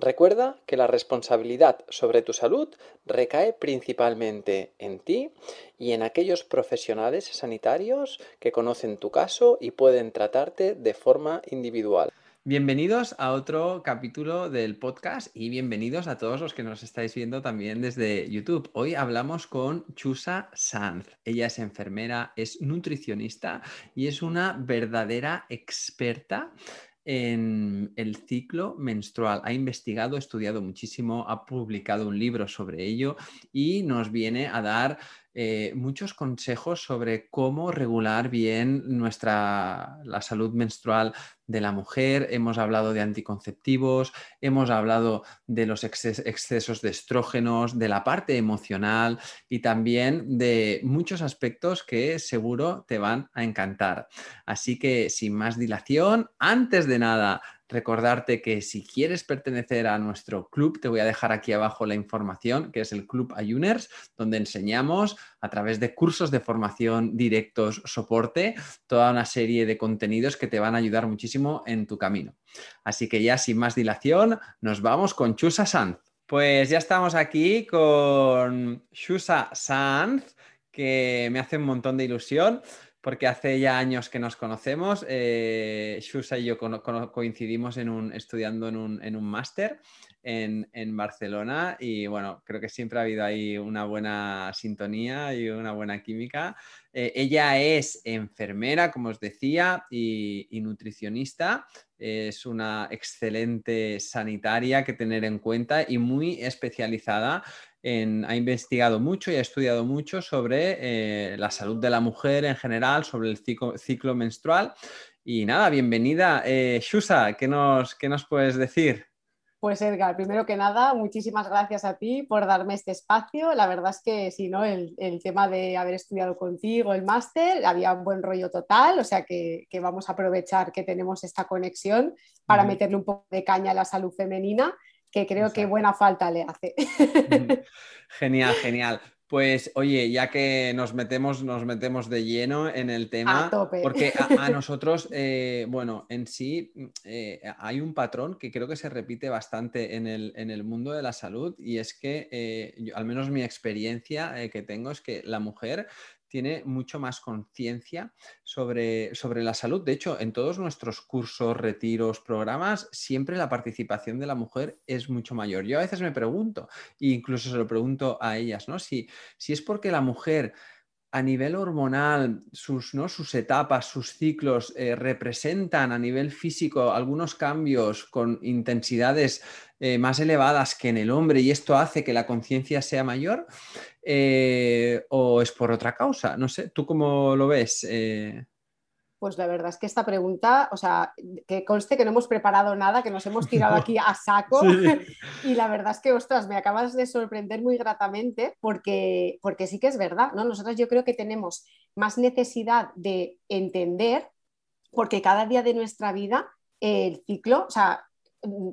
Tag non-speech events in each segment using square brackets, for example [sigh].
Recuerda que la responsabilidad sobre tu salud recae principalmente en ti y en aquellos profesionales sanitarios que conocen tu caso y pueden tratarte de forma individual. Bienvenidos a otro capítulo del podcast y bienvenidos a todos los que nos estáis viendo también desde YouTube. Hoy hablamos con Chusa Sanz. Ella es enfermera, es nutricionista y es una verdadera experta en el ciclo menstrual. Ha investigado, estudiado muchísimo, ha publicado un libro sobre ello y nos viene a dar eh, muchos consejos sobre cómo regular bien nuestra la salud menstrual de la mujer. Hemos hablado de anticonceptivos, hemos hablado de los excesos de estrógenos, de la parte emocional y también de muchos aspectos que seguro te van a encantar. Así que sin más dilación, antes de nada, Recordarte que si quieres pertenecer a nuestro club, te voy a dejar aquí abajo la información, que es el Club Ayuners, donde enseñamos a través de cursos de formación directos, soporte, toda una serie de contenidos que te van a ayudar muchísimo en tu camino. Así que ya sin más dilación, nos vamos con Chusa Sanz. Pues ya estamos aquí con Chusa Sanz, que me hace un montón de ilusión porque hace ya años que nos conocemos. Eh, Shusa y yo coincidimos en un, estudiando en un, en un máster en, en, Barcelona y bueno, creo que siempre ha habido ahí una buena sintonía y una buena química. Eh, ella es enfermera, como os decía, y nutricionista. Es una excelente sanitaria que tener en cuenta y muy especializada ha investigado mucho y ha estudiado mucho sobre eh, la salud de la mujer en general, sobre el ciclo, menstrual. Y nada, bienvenida. Eh, Shusa, ¿qué nos, ¿qué nos puedes decir? Pues Edgar, primero que nada, muchísimas gracias a ti por darme este espacio. La verdad es que si no, el, tema de haber estudiado contigo el máster, había un buen rollo total, o sea que, vamos a aprovechar que tenemos esta conexión para meterle un poco de caña a la salud femenina que creo que buena falta le hace. [laughs] Genial, genial. Pues oye, ya que nos metemos, nos metemos de lleno en el tema, porque a, [laughs] nosotros, eh, bueno, en sí eh, hay un patrón que creo que se repite bastante en el, en el mundo de la salud y es que, eh, al menos mi experiencia que tengo es que la mujer tiene mucho más conciencia sobre, sobre la salud. De hecho, en todos nuestros cursos, retiros, programas, siempre la participación de la mujer es mucho mayor. Yo a veces me pregunto, e incluso se lo pregunto a ellas, ¿no? Si, si es porque la mujer a nivel hormonal, sus, ¿no? sus etapas, sus ciclos eh, representan a nivel físico algunos cambios con intensidades eh, más elevadas que en el hombre y esto hace que la conciencia sea mayor eh, o es por otra causa. No sé, ¿tú cómo lo ves? Pues la verdad es que esta pregunta, o sea, que conste que no hemos preparado nada, que nos hemos tirado aquí a saco [laughs] [laughs] y la verdad es que, ostras, me acabas de sorprender muy gratamente porque, porque sí que es verdad, ¿no? Nosotros yo creo que tenemos más necesidad de entender porque cada día de nuestra vida el ciclo, o sea,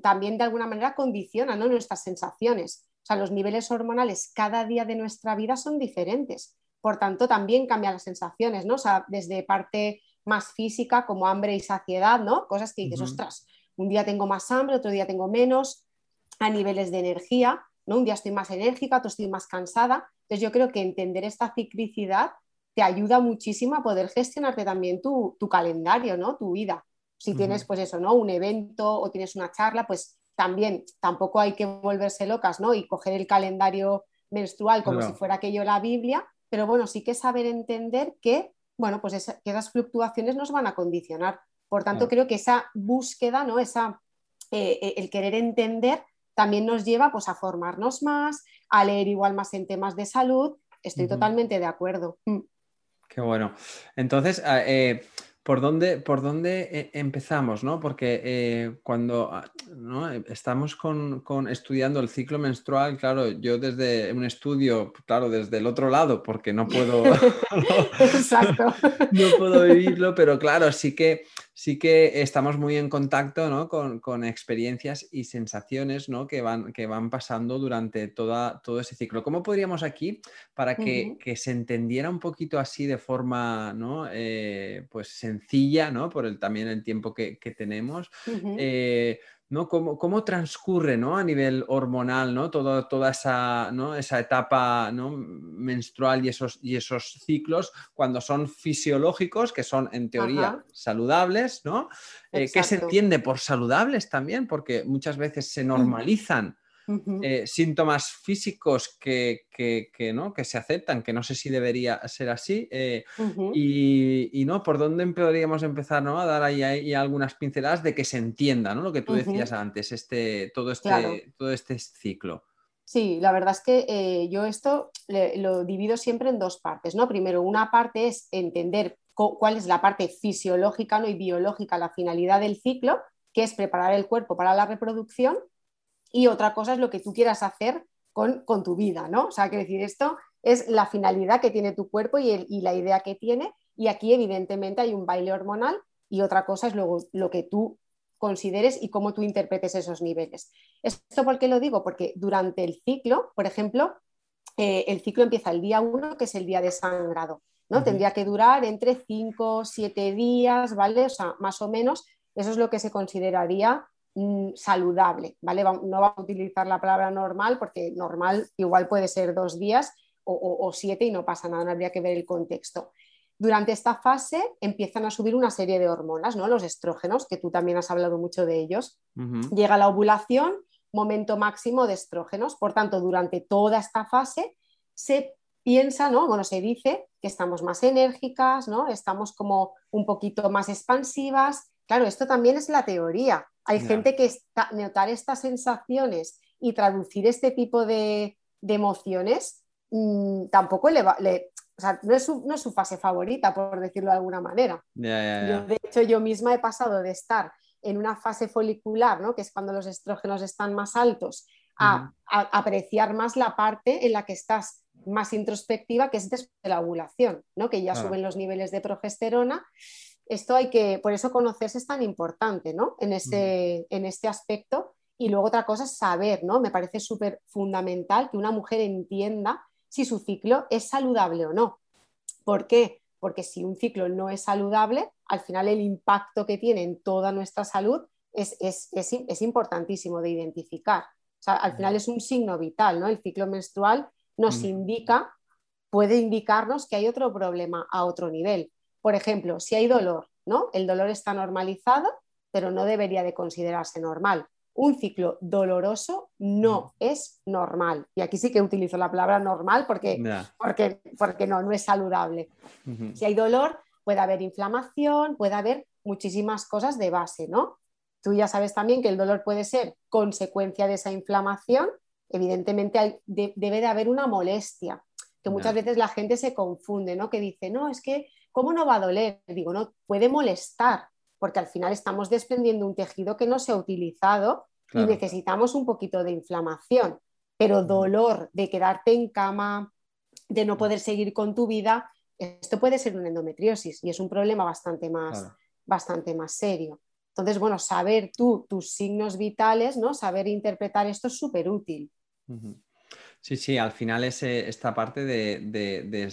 también de alguna manera condiciona ¿no? nuestras sensaciones. O sea, los niveles hormonales cada día de nuestra vida son diferentes. Por tanto, también cambian las sensaciones, ¿no? O sea, desde parte más física, como hambre y saciedad, ¿no? Cosas que dices, ostras, un día tengo más hambre, otro día tengo menos, a niveles de energía, ¿no? Un día estoy más enérgica, otro estoy más cansada. Entonces yo creo que entender esta ciclicidad te ayuda muchísimo a poder gestionarte también tu, calendario, ¿no? Tu vida. Si tienes, pues eso, ¿no? Un evento o tienes una charla, pues también tampoco hay que volverse locas, ¿no? Y coger el calendario menstrual como si fuera aquello la Biblia, pero bueno, sí que saber entender que, bueno, pues que esas fluctuaciones nos van a condicionar. Por tanto, creo que esa búsqueda, ¿no? Esa, eh, eh, el querer entender también nos lleva pues, a formarnos más, a leer igual más en temas de salud. Estoy totalmente de acuerdo. Qué bueno. Entonces, ah, eh, ¿por dónde, por dónde eh, empezamos? ¿no? Porque eh, cuando ah, estamos con, estudiando el ciclo menstrual, claro, yo desde un estudio, claro, desde el otro lado, porque no puedo, [laughs] [laughs] Exacto. no puedo vivirlo, pero claro, sí que sí que estamos muy en contacto con, experiencias y sensaciones que, van, que van pasando durante toda, todo ese ciclo. ¿Cómo podríamos aquí, para que, se entendiera un poquito así de forma eh, pues sencilla, ¿no? por el, también el tiempo que, tenemos, ¿no? ¿Cómo, transcurre ¿no? a nivel hormonal ¿no? toda esa, ¿no? esa etapa ¿no? menstrual y esos, y esos ciclos cuando son fisiológicos, que son en teoría saludables, ¿no? Eh, ¿Qué se entiende por saludables también? Porque muchas veces se normalizan eh, síntomas físicos que, ¿no? que se aceptan, que no sé si debería ser así. Eh, y, no, ¿por dónde podríamos empezar ¿no? a dar ahí, algunas pinceladas de que se entienda ¿no? lo que tú decías antes, este, todo, este, todo este ciclo? Sí, la verdad es que eh, yo esto lo divido siempre en dos partes. ¿no? Primero, una parte es entender cuál es la parte fisiológica ¿no? y biológica, la finalidad del ciclo, que es preparar el cuerpo para la reproducción y otra cosa es lo que tú quieras hacer con, tu vida, ¿no? O sea, que decir, esto es la finalidad que tiene tu cuerpo y, la idea que tiene, y aquí evidentemente hay un baile hormonal y otra cosa es luego lo que tú consideres y cómo tú interpretes esos niveles. ¿Esto por qué lo digo? Porque durante el ciclo, por ejemplo, eh, el ciclo empieza el día 1, que es el día de sangrado, ¿no? Tendría que durar entre 5, 7 días, ¿vale? O sea, más o menos, eso es lo que se consideraría saludable, ¿vale? No va a utilizar la palabra normal porque normal igual puede ser dos días o, siete y no pasa nada, no habría que ver el contexto. Durante esta fase empiezan a subir una serie de hormonas, ¿no? Los estrógenos, que tú también has hablado mucho de ellos. Llega la ovulación, momento máximo de estrógenos. Por tanto, durante toda esta fase se piensa, ¿no? Bueno, se dice que estamos más enérgicas, ¿no? Estamos como un poquito más expansivas. Claro, esto también es la teoría. Hay gente que notar estas sensaciones y traducir este tipo de, emociones mm, tampoco le va, o sea, no, es su, fase favorita, por decirlo de alguna manera. de hecho, yo misma he pasado de estar en una fase folicular, ¿no? que es cuando los estrógenos están más altos, a, apreciar más la parte en la que estás más introspectiva, que es después de la ovulación, ¿no? que ya suben los niveles de progesterona esto hay que, por eso conocerse es tan importante, ¿no? En este, en este aspecto. Y luego otra cosa es saber, ¿no? Me parece súper fundamental que una mujer entienda si su ciclo es saludable o no. ¿Por qué? Porque si un ciclo no es saludable, al final el impacto que tiene en toda nuestra salud es, es, importantísimo de identificar. O sea, al final es un signo vital, ¿no? El ciclo menstrual nos indica, puede indicarnos que hay otro problema a otro nivel. Por ejemplo, si hay dolor, ¿no? El dolor está normalizado, pero no debería de considerarse normal. Un ciclo doloroso no mm. es normal. Y aquí sí que utilizo la palabra normal porque, porque, porque no, no es saludable. Si hay dolor, puede haber inflamación, puede haber muchísimas cosas de base, ¿no? Tú ya sabes también que el dolor puede ser consecuencia de esa inflamación. Evidentemente debe de haber una molestia, que muchas veces la gente se confunde, ¿no? Que dice, no, es que ¿Cómo no va a doler? Digo, no, puede molestar, porque al final estamos desprendiendo un tejido que no se ha utilizado y necesitamos un poquito de inflamación. Pero dolor de quedarte en cama, de no poder seguir con tu vida, esto puede ser una endometriosis y es un problema bastante más, bastante más serio. Entonces, bueno, saber tú tus signos vitales, ¿no? Saber interpretar esto es súper útil. Sí, sí, al final es esta parte de,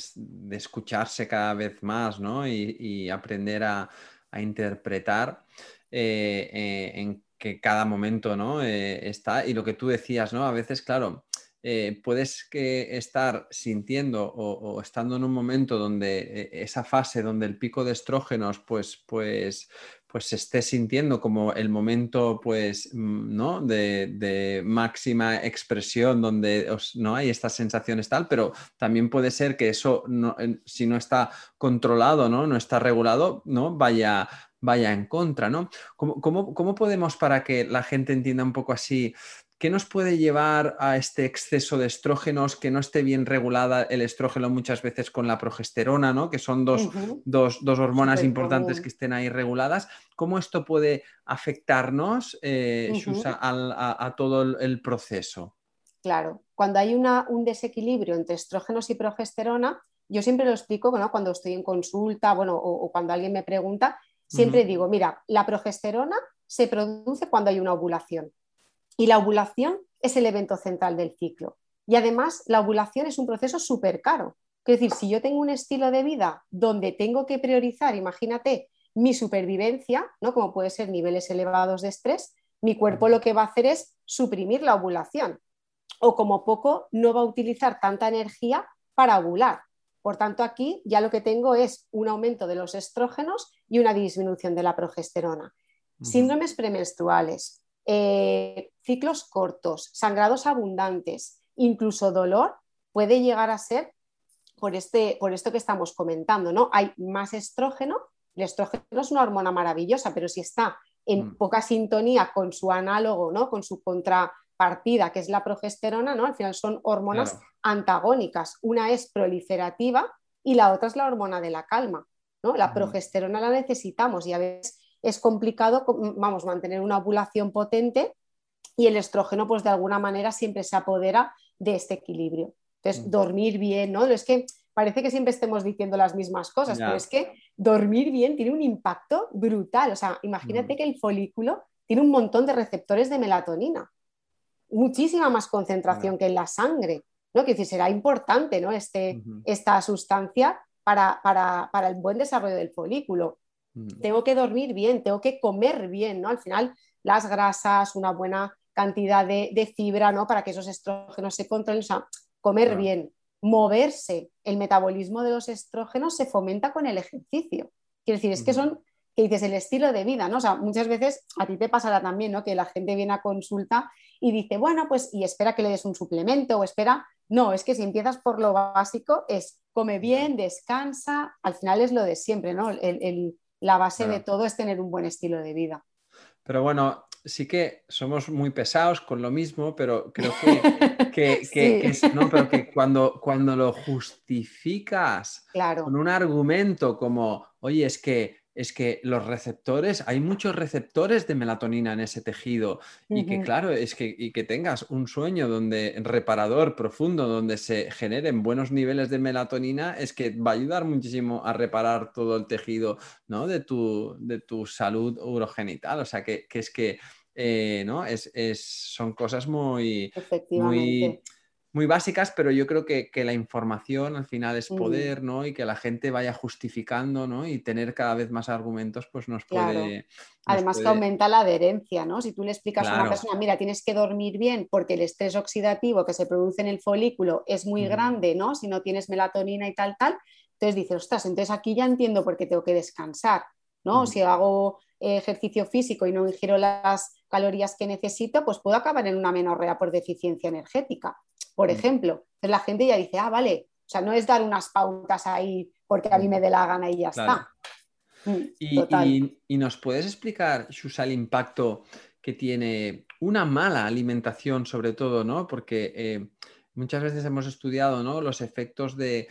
escucharse cada vez más, ¿no? Y, aprender a, interpretar eh, eh, en que cada momento, ¿no? Eh, está. Y lo que tú decías, ¿no? A veces, claro, puedes que estar sintiendo o, estando en un momento donde esa fase donde el pico de estrógenos, pues, pues, pues se esté sintiendo como el momento pues mm, ¿no? de, máxima expresión donde no hay estas sensaciones tal, pero también puede ser que eso si no está controlado, ¿no? no está regulado, ¿no? vaya, vaya en contra, ¿no? ¿Cómo, cómo podemos para que la gente entienda un poco así ¿Qué nos puede llevar a este exceso de estrógenos, que no esté bien regulada el estrógeno muchas veces con la progesterona, ¿no? que son dos, hormonas importantes que estén ahí reguladas? ¿Cómo esto puede afectarnos, eh, a, todo el, proceso? Claro, cuando hay un desequilibrio entre estrógenos y progesterona, yo siempre lo explico cuando estoy en consulta bueno, o, cuando alguien me pregunta, siempre digo, mira, la progesterona se produce cuando hay una ovulación. Y la ovulación es el evento central del ciclo. Y además, la ovulación es un proceso súper caro. Es decir, si yo tengo un estilo de vida donde tengo que priorizar, imagínate, mi supervivencia, ¿no? como puede ser niveles elevados de estrés, mi cuerpo lo que va a hacer es suprimir la ovulación. O como poco, no va a utilizar tanta energía para ovular. Por tanto, aquí ya lo que tengo es un aumento de los estrógenos y una disminución de la progesterona. Síndromes premenstruales, eh, ciclos cortos, sangrados abundantes, incluso dolor, puede llegar a ser por, este, por esto que estamos comentando, ¿no? Hay más estrógeno, el estrógeno es una hormona maravillosa, pero si está en mm. poca sintonía con su análogo, ¿no? Con su contrapartida, que es la progesterona, ¿no? Al final son hormonas antagónicas. Una es proliferativa y la otra es la hormona de la calma, ¿no? La progesterona la necesitamos y a veces es complicado, vamos, mantener una ovulación potente y el estrógeno, pues de alguna manera siempre se apodera de este equilibrio. Entonces, mm. dormir bien, ¿no? Es que parece que siempre estemos diciendo las mismas cosas, pero es que dormir bien tiene un impacto brutal. O sea, imagínate mm. que el folículo tiene un montón de receptores de melatonina, muchísima más concentración que en la sangre, ¿no? Que decir, será importante, ¿no? Este, Esta sustancia para, para, para el buen desarrollo del folículo. Mm. Tengo que dormir bien, tengo que comer bien, ¿no? Al final, las grasas, una buena cantidad de, fibra, ¿no? Para que esos estrógenos se controlen, o sea, comer bien, moverse. El metabolismo de los estrógenos se fomenta con el ejercicio. Quiero decir, es que son, que dices, el estilo de vida, ¿no? O sea, muchas veces a ti te pasará también, ¿no? Que la gente viene a consulta y dice, bueno, pues, y espera que le des un suplemento o espera. No, es que si empiezas por lo básico, es come bien, descansa, al final es lo de siempre, ¿no? el la base de todo es tener un buen estilo de vida. Pero bueno, sí que somos muy pesados con lo mismo, pero creo [laughs] que, que, cuando, cuando lo justificas con un argumento como, oye, es que es que los receptores, hay muchos receptores de melatonina en ese tejido y que claro, es que, y que tengas un sueño donde reparador profundo, donde se generen buenos niveles de melatonina, es que va a ayudar muchísimo a reparar todo el tejido ¿no? de, tu, de tu salud urogenital. O sea, que, es que eh, ¿no? Es, son cosas muy, muy muy básicas, pero yo creo que, la información al final es poder, ¿no? Y que la gente vaya justificando, ¿no? Y tener cada vez más argumentos, pues nos puede... Además que aumenta la adherencia, ¿no? Si tú le explicas a una persona, mira, tienes que dormir bien porque el estrés oxidativo que se produce en el folículo es muy grande, ¿no? Si no tienes melatonina y tal, tal, entonces dices, ostras, entonces aquí ya entiendo por qué tengo que descansar, ¿no? Si hago ejercicio físico y no ingiero las calorías que necesito, pues puedo acabar en una menorrea por deficiencia energética por mm. ejemplo. Entonces la gente ya dice, ah, vale, o sea, no es dar unas pautas ahí porque a mí me dé la gana y ya está. Mm, y, nos puedes explicar, Shusa, el impacto que tiene una mala alimentación, sobre todo, ¿no? Porque eh, muchas veces hemos estudiado ¿no? los efectos de,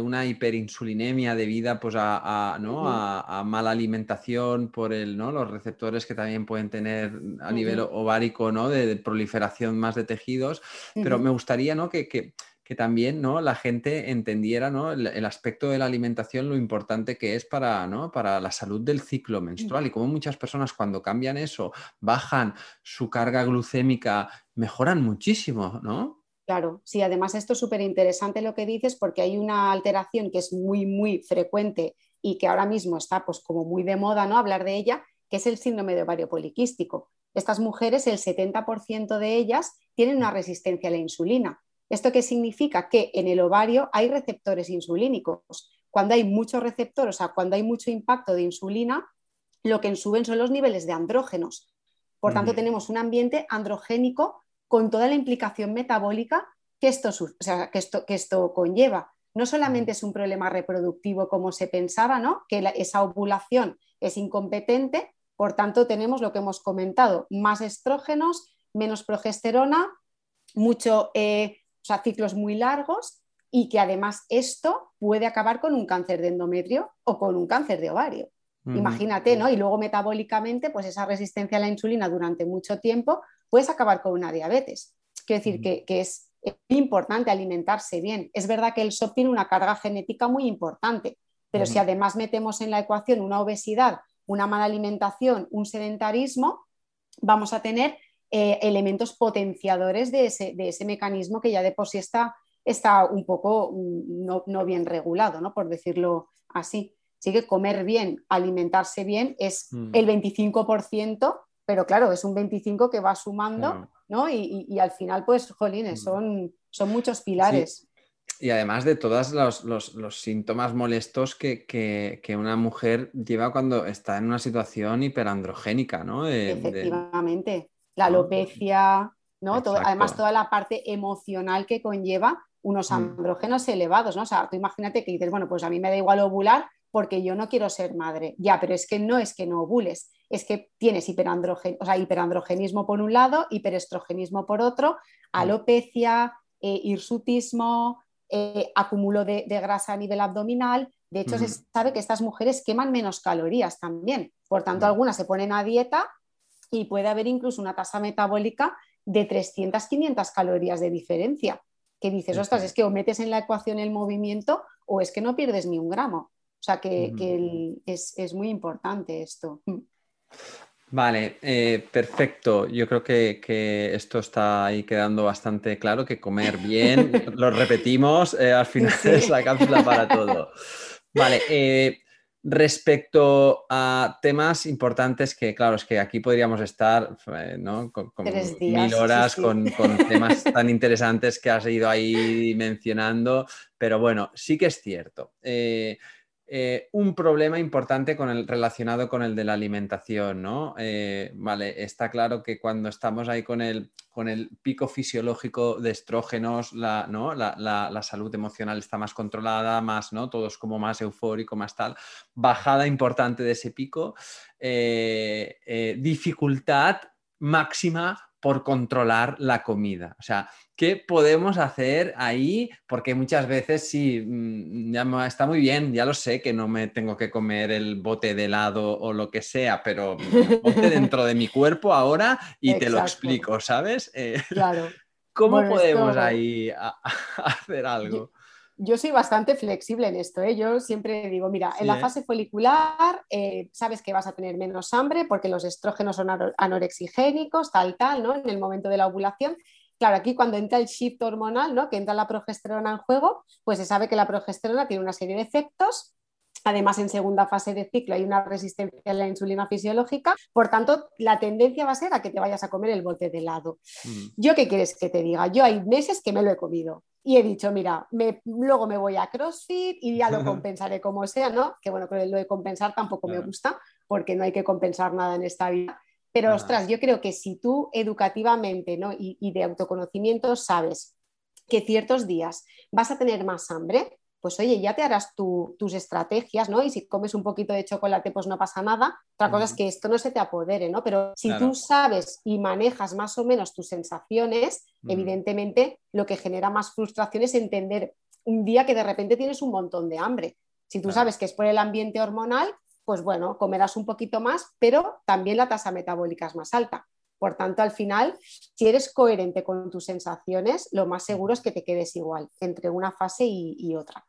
una hiperinsulinemia debida pues, a, ¿no? a, mala alimentación por el, ¿no? los receptores que también pueden tener a nivel ovárico ¿no? de, proliferación más de tejidos. Pero me gustaría ¿no? que, también ¿no? la gente entendiera ¿no? el, aspecto de la alimentación, lo importante que es para, ¿no? para la salud del ciclo menstrual y cómo muchas personas cuando cambian eso, bajan su carga glucémica mejoran muchísimo, ¿no? Claro, sí, además esto es súper interesante lo que dices porque hay una alteración que es muy, muy frecuente y que ahora mismo está pues como muy de moda, ¿no? Hablar de ella, que es el síndrome de ovario poliquístico. Estas mujeres, el 70% de ellas tienen una resistencia a la insulina. ¿Esto qué significa? Que en el ovario hay receptores insulínicos. Cuando hay muchos receptores, o sea, cuando hay mucho impacto de insulina, lo que suben son los niveles de andrógenos. Por tanto, tenemos un ambiente androgénico con toda la implicación metabólica que esto, que esto, que esto conlleva. No solamente es un problema reproductivo como se pensaba, ¿no? que esa ovulación es incompetente, por tanto tenemos lo que hemos comentado, más estrógenos, menos progesterona, mucho, eh, ciclos muy largos y que además esto puede acabar con un cáncer de endometrio o con un cáncer de ovario. Imagínate, ¿no? Y luego metabólicamente, pues esa resistencia a la insulina durante mucho tiempo puedes acabar con una diabetes. Quiero decir que, es importante alimentarse bien. Es verdad que el SOP tiene una carga genética muy importante, pero si además metemos en la ecuación una obesidad, una mala alimentación, un sedentarismo, vamos a tener eh, elementos potenciadores de ese, mecanismo que ya de por sí está, está un poco mm, no, bien regulado, ¿no? por decirlo así. Así que comer bien, alimentarse bien es el 25%, pero claro, es un 25% que va sumando, ¿no? Y, al final, pues, jolines, son, son muchos pilares. Y además de todos los, síntomas molestos que, una mujer lleva cuando está en una situación hiperandrogénica, ¿no? Efectivamente. La alopecia, ¿no? además, toda la parte emocional que conlleva unos mm. andrógenos elevados, ¿no? O sea, tú imagínate que dices, bueno, pues a mí me da igual ovular, porque yo no quiero ser madre. Ya, pero es que no es que no ovules, es que tienes hiperandrogen, o sea, hiperandrogenismo por un lado, hiperestrogenismo por otro, mm. alopecia, eh, hirsutismo, eh, acumulo de, grasa a nivel abdominal. De hecho, se sabe que estas mujeres queman menos calorías también. Por tanto, algunas se ponen a dieta y puede haber incluso una tasa metabólica de 300, 500 calorías de diferencia. Que dices, ostras, es que o metes en la ecuación el movimiento o es que no pierdes ni un gramo. O sea que, es, muy importante esto. Vale, eh, perfecto. Yo creo que, esto está ahí quedando bastante claro, que comer bien, [laughs] lo repetimos, eh, al final es la [laughs] cápsula para todo. Vale, eh, respecto a temas importantes que, claro, es que aquí podríamos estar ¿no? con, mil horas Con, con, temas [laughs] tan interesantes que has ido ahí mencionando, pero bueno, sí que es cierto. Eh, un problema importante con el, relacionado con el de la alimentación, ¿no? Eh, vale, está claro que cuando estamos ahí con el, con el pico fisiológico de estrógenos, la, ¿no? la, salud emocional está más controlada, más, ¿no? Todo es como más eufórico, más tal. Bajada importante de ese pico, eh, dificultad máxima por controlar la comida. O sea, ¿qué podemos hacer ahí? Porque muchas veces sí, mm, ya está muy bien, ya lo sé que no me tengo que comer el bote de helado o lo que sea, pero ponte [laughs] dentro de mi cuerpo ahora y te lo explico, ¿sabes? Eh, claro. [laughs] ¿Cómo podemos ahí [laughs] hacer algo? yo soy bastante flexible en esto. ¿eh? Yo siempre digo, mira, en la ¿eh? fase folicular eh, sabes que vas a tener menos hambre porque los estrógenos son anorexigénicos, tal, tal, ¿no? En el momento de la ovulación. Claro, aquí cuando entra el shift hormonal, ¿no? Que entra la progesterona en juego, pues se sabe que la progesterona tiene una serie de efectos Además, en segunda fase de ciclo hay una resistencia a la insulina fisiológica, por tanto, la tendencia va a ser a que te vayas a comer el bote de helado. Mm. ¿Yo qué quieres que te diga? Yo hay meses que me lo he comido y he dicho, mira, luego me voy a CrossFit y ya lo [laughs] compensaré como sea, ¿no? Que bueno, lo de compensar tampoco me gusta porque no hay que compensar nada en esta vida. Pero ostras, yo creo que si tú educativamente ¿no? y, y de autoconocimiento sabes que ciertos días vas a tener más hambre, pues oye, ya te harás tus estrategias, ¿no? Y si comes un poquito de chocolate, pues no pasa nada. Otra cosa es que esto no se te apodere, ¿no? Pero si tú sabes y manejas más o menos tus sensaciones, evidentemente lo que genera más frustración es entender un día que de repente tienes un montón de hambre. Si tú sabes que es por el ambiente hormonal, pues bueno, comerás un poquito más, pero también la tasa metabólica es más alta. Por tanto, al final, si eres coherente con tus sensaciones, lo más seguro es que te quedes igual entre una fase y otra.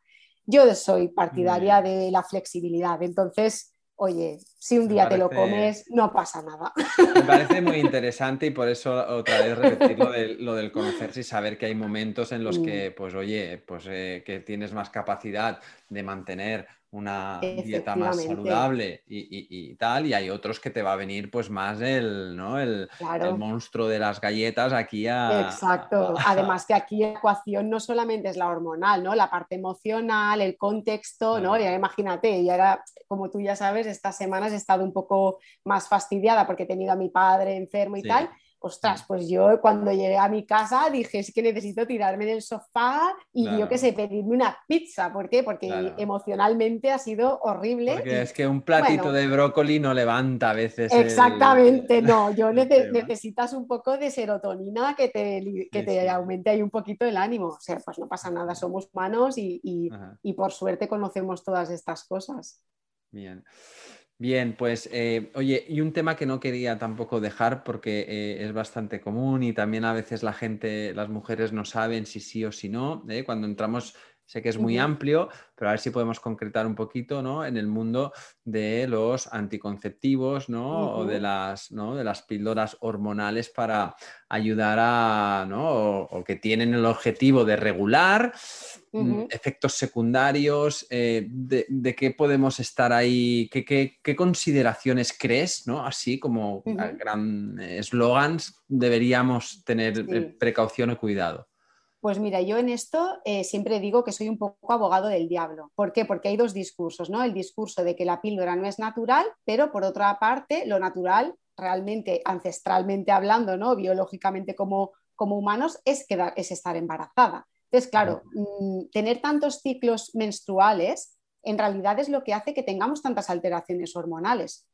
Yo soy partidaria de la flexibilidad, entonces, oye, si un día te lo comes, no pasa nada. Me parece [laughs] muy interesante y por eso otra vez repetir lo, del conocerse y saber que hay momentos en los que, mm. pues oye, pues eh, que tienes más capacidad de mantener una dieta más saludable y, tal, y hay otros que te va a venir pues más el, ¿no? el, monstruo de las galletas aquí a... Exacto, además [laughs] que aquí la ecuación no solamente es la hormonal, ¿no? La parte emocional, el contexto, ¿no? Ya imagínate, y ahora, como tú ya sabes, estas semanas he estado un poco más fastidiada porque he tenido a mi padre enfermo y tal, ostras, pues yo cuando llegué a mi casa dije, es que necesito tirarme del sofá y yo qué sé, pedirme una pizza. ¿Por qué? Porque emocionalmente ha sido horrible. Porque es que un platito de brócoli no levanta a veces. Exactamente, no. Yo necesitas un poco de serotonina que te, que te aumente ahí un poquito el ánimo. O sea, pues no pasa nada, somos humanos y, y por suerte conocemos todas estas cosas. Bien. Bien, pues eh, oye, y un tema que no quería tampoco dejar porque eh, es bastante común y también a veces la gente, las mujeres no saben si sí o si no. ¿eh? Cuando entramos Sé que es muy amplio, pero a ver si podemos concretar un poquito ¿no? en el mundo de los anticonceptivos ¿no? o de las, ¿no? de las píldoras hormonales para ayudar a, ¿no? o, que tienen el objetivo de regular mm, efectos secundarios, eh, de, qué podemos estar ahí, qué, qué, consideraciones crees, ¿no? así como gran eslogans, deberíamos tener eh, precaución y cuidado. Pues mira, yo en esto eh, siempre digo que soy un poco abogado del diablo. ¿Por qué? Porque hay dos discursos, ¿no? El discurso de que la píldora no es natural, pero por otra parte, lo natural, realmente, ancestralmente hablando, ¿no? Biológicamente como, como humanos, es, quedar, es estar embarazada. Entonces, claro, mm, tener tantos ciclos menstruales en realidad es lo que hace que tengamos tantas alteraciones hormonales.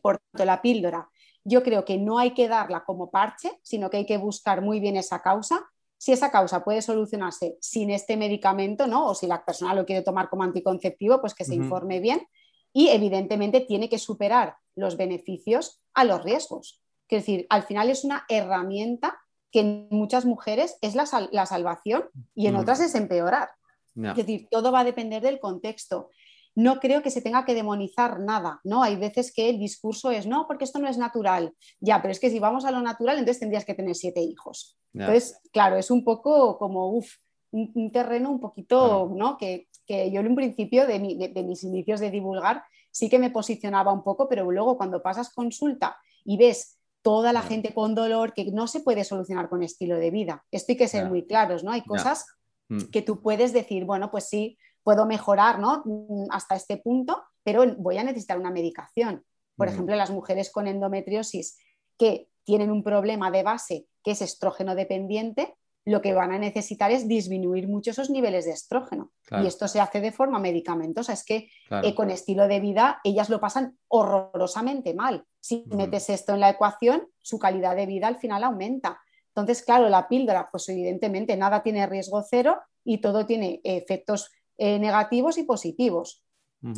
Por tanto, la píldora, yo creo que no hay que darla como parche, sino que hay que buscar muy bien esa causa si esa causa puede solucionarse sin este medicamento, ¿no? O si la persona lo quiere tomar como anticonceptivo, pues que se informe bien. Y evidentemente tiene que superar los beneficios a los riesgos. Es decir, al final es una herramienta que en muchas mujeres es la, salvación y en otras es empeorar. Es decir, todo va a depender del contexto no creo que se tenga que demonizar nada, ¿no? Hay veces que el discurso es, no, porque esto no es natural. Ya, pero es que si vamos a lo natural, entonces tendrías que tener siete hijos. Entonces, claro, es un poco como, uff, un, terreno un poquito, ¿no? Que, yo en un principio de, mis inicios de divulgar sí que me posicionaba un poco, pero luego cuando pasas consulta y ves toda la gente con dolor que no se puede solucionar con estilo de vida. Esto hay que ser muy claros, ¿no? Hay cosas mm. que tú puedes decir, bueno, pues sí, puedo mejorar ¿no? Mm, hasta este punto, pero voy a necesitar una medicación. Por ejemplo, las mujeres con endometriosis que tienen un problema de base que es estrógeno dependiente, lo que van a necesitar es disminuir mucho esos niveles de estrógeno. Y esto se hace de forma medicamentosa. Es que eh, con estilo de vida ellas lo pasan horrorosamente mal. Si metes esto en la ecuación, su calidad de vida al final aumenta. Entonces, claro, la píldora, pues evidentemente nada tiene riesgo cero y todo tiene efectos eh, negativos y positivos.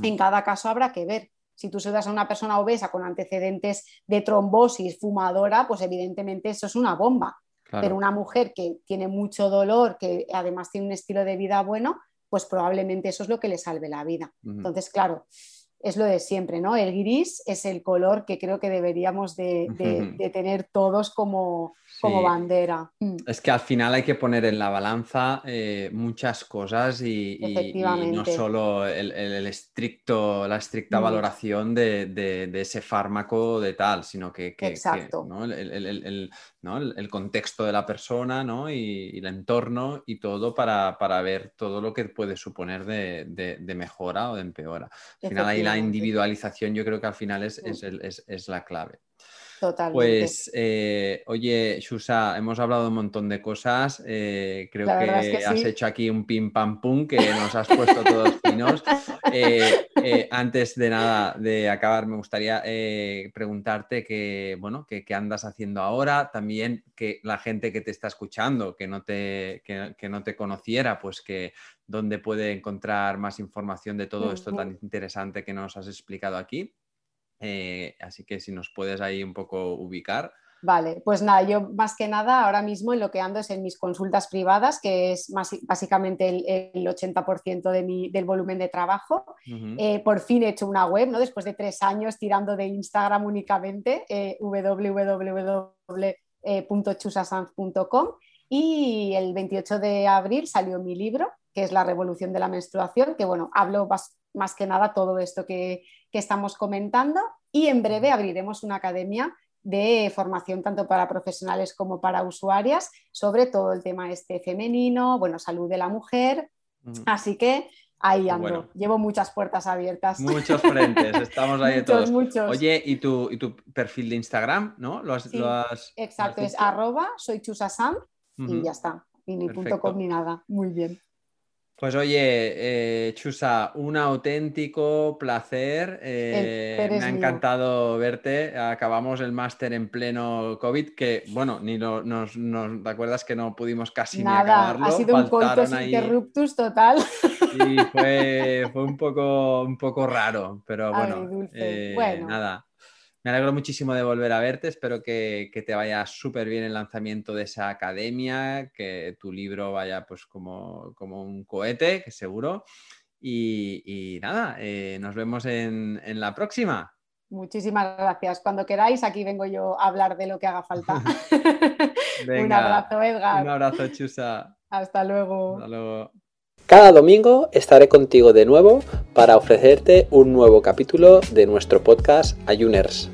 En cada caso habrá que ver. Si tú das a una persona obesa con antecedentes de trombosis, fumadora, pues evidentemente eso es una bomba. Pero una mujer que tiene mucho dolor, que además tiene un estilo de vida bueno, pues probablemente eso es lo que le salve la vida. Entonces, claro, es lo de siempre, ¿no? El gris es el color que creo que deberíamos de, tener todos como, como bandera. Mm. Es que al final hay que poner en la balanza eh, muchas cosas y, no solo el, estricto, la estricta valoración de, ese fármaco de tal, sino que, el, contexto de la persona ¿no? y, el entorno y todo para, ver todo lo que puede suponer de, mejora o de empeora. Al final ahí la individualización yo creo que al final es, es, la clave. Totalmente. Pues, eh, oye, Shusa, hemos hablado un montón de cosas. Eh, creo que, has hecho aquí un pim pam pum que nos has puesto todos finos. [laughs] Eh, antes de nada de acabar, me gustaría preguntarte que, bueno, qué andas haciendo ahora. También que la gente que te está escuchando, que no te, que no te conociera, pues que dónde puede encontrar más información de todo esto tan interesante que nos has explicado aquí. Eh, así que si nos puedes ahí un poco ubicar. Vale, pues nada, yo más que nada ahora mismo en lo que ando es en mis consultas privadas, que es más, básicamente el, 80% de mi, del volumen de trabajo. Eh, por fin he hecho una web, ¿no? Después de tres años tirando de Instagram únicamente, eh, www.chusasanz.com Y el 28 de abril salió mi libro, que es La Revolución de la Menstruación, que bueno, hablo más, que nada todo esto que, que estamos comentando. Y en breve abriremos una academia de formación tanto para profesionales como para usuarias sobre todo el tema este femenino, bueno, salud de la mujer. Así que ahí ando, llevo muchas puertas abiertas. Muchos frentes, estamos ahí [laughs] todos. Oye, ¿y tu, ¿y tu, perfil de Instagram, no? ¿Lo has, exacto, es arroba soy chusasam y ya está. Y ni punto com ni nada. Muy bien. Pues oye, eh, Chusa, un auténtico placer. Eh, me ha encantado verte. Acabamos el máster en pleno COVID, que bueno, ni nos, ¿te acuerdas que no pudimos casi Nada, ni acabarlo? Ha sido un coitus interruptus total. Y fue, fue un, poco, un poco raro, pero [laughs] bueno, eh, bueno. nada. Me alegro muchísimo de volver a verte, espero que, te vaya súper bien el lanzamiento de esa academia, que tu libro vaya pues como, como un cohete, que seguro. Y, nada, eh, nos vemos en, la próxima. Muchísimas gracias. Cuando queráis, aquí vengo yo a hablar de lo que haga falta. [laughs] un abrazo, Edgar. Un abrazo, Chusa. Hasta luego. Hasta luego. Cada domingo estaré contigo de nuevo para ofrecerte un nuevo capítulo de nuestro podcast Ayuners.